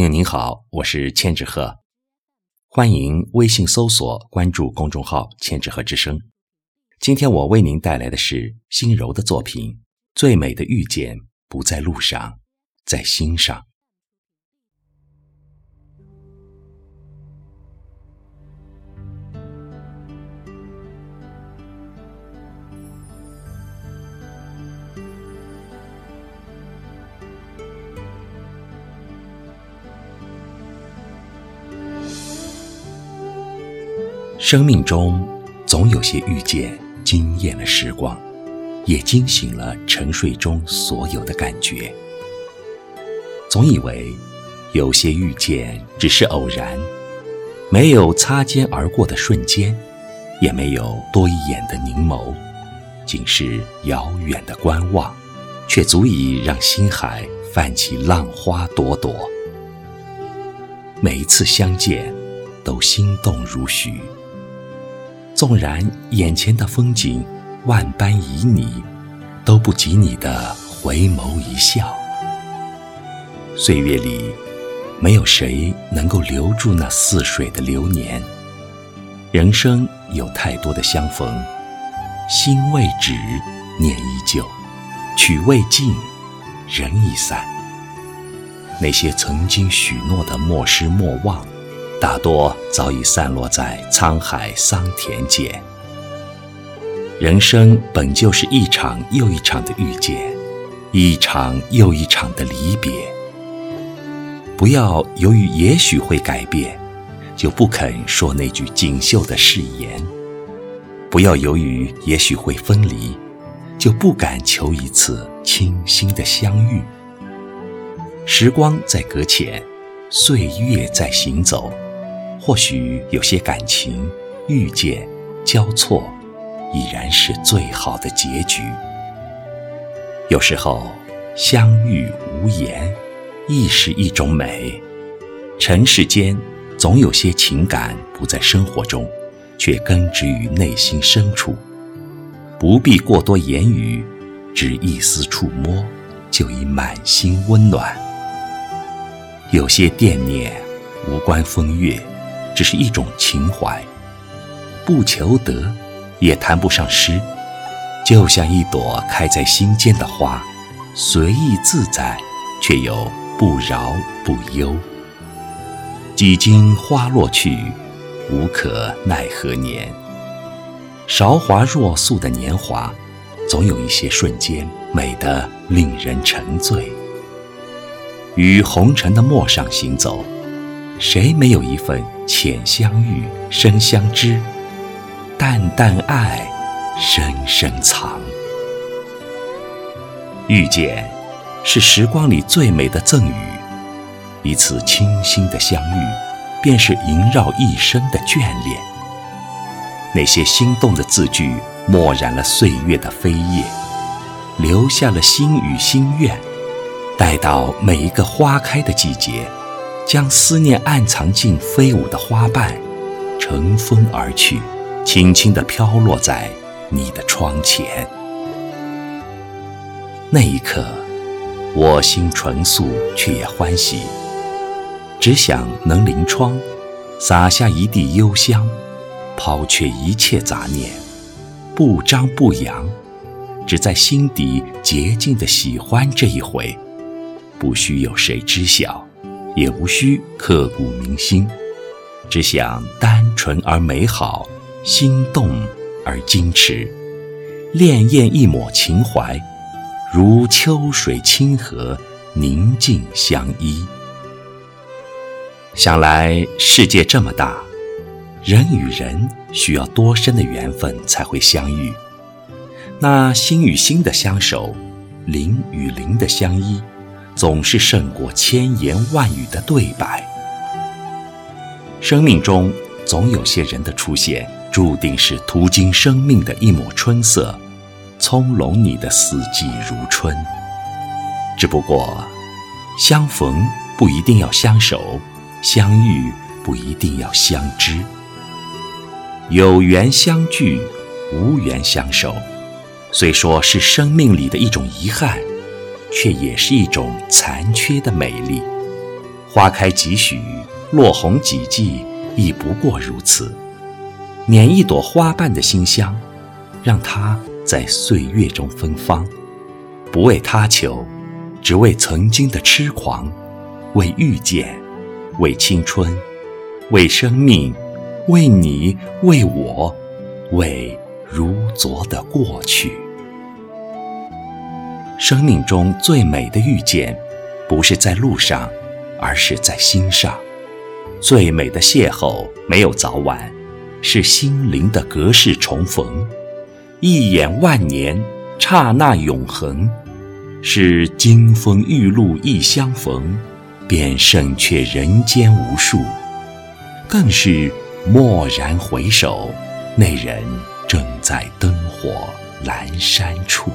朋友您好，我是千纸鹤，欢迎微信搜索关注公众号“千纸鹤之声”。今天我为您带来的是心柔的作品《最美的遇见不在路上，在心上》。生命中总有些遇见惊艳了时光，也惊醒了沉睡中所有的感觉。总以为有些遇见只是偶然，没有擦肩而过的瞬间，也没有多一眼的凝眸，仅是遥远的观望，却足以让心海泛起浪花朵朵。每一次相见，都心动如许。纵然眼前的风景万般旖旎，都不及你的回眸一笑。岁月里，没有谁能够留住那似水的流年。人生有太多的相逢，心未止，念依旧，曲未尽，人已散。那些曾经许诺的莫失莫忘。大多早已散落在沧海桑田间。人生本就是一场又一场的遇见，一场又一场的离别。不要由于也许会改变，就不肯说那句锦绣的誓言；不要由于也许会分离，就不敢求一次倾心的相遇。时光在搁浅，岁月在行走。或许有些感情遇见交错，已然是最好的结局。有时候相遇无言，亦是一种美。尘世间总有些情感不在生活中，却根植于内心深处。不必过多言语，只一丝触摸，就已满心温暖。有些惦念无关风月。只是一种情怀，不求得，也谈不上失，就像一朵开在心间的花，随意自在，却又不饶不忧。几经花落去，无可奈何年。韶华若素的年华，总有一些瞬间美得令人沉醉。于红尘的陌上行走。谁没有一份浅相遇深相知，淡淡爱深深藏？遇见，是时光里最美的赠予。一次倾心的相遇，便是萦绕一生的眷恋。那些心动的字句，墨染了岁月的飞叶，留下了心与心愿。待到每一个花开的季节。将思念暗藏进飞舞的花瓣，乘风而去，轻轻地飘落在你的窗前。那一刻，我心纯素，却也欢喜，只想能临窗，洒下一地幽香，抛却一切杂念，不张不扬，只在心底洁净的喜欢这一回，不需有谁知晓。也无需刻骨铭心，只想单纯而美好，心动而矜持，潋滟一抹情怀，如秋水清河，宁静相依。想来世界这么大，人与人需要多深的缘分才会相遇？那心与心的相守，灵与灵的相依。总是胜过千言万语的对白。生命中总有些人的出现，注定是途经生命的一抹春色，葱茏你的四季如春。只不过，相逢不一定要相守，相遇不一定要相知。有缘相聚，无缘相守，虽说是生命里的一种遗憾。却也是一种残缺的美丽，花开几许，落红几季，亦不过如此。捻一朵花瓣的馨香，让它在岁月中芬芳，不为他求，只为曾经的痴狂，为遇见，为青春，为生命，为你，为我，为如昨的过去。生命中最美的遇见，不是在路上，而是在心上；最美的邂逅，没有早晚，是心灵的隔世重逢。一眼万年，刹那永恒，是金风玉露一相逢，便胜却人间无数。更是蓦然回首，那人正在灯火阑珊处。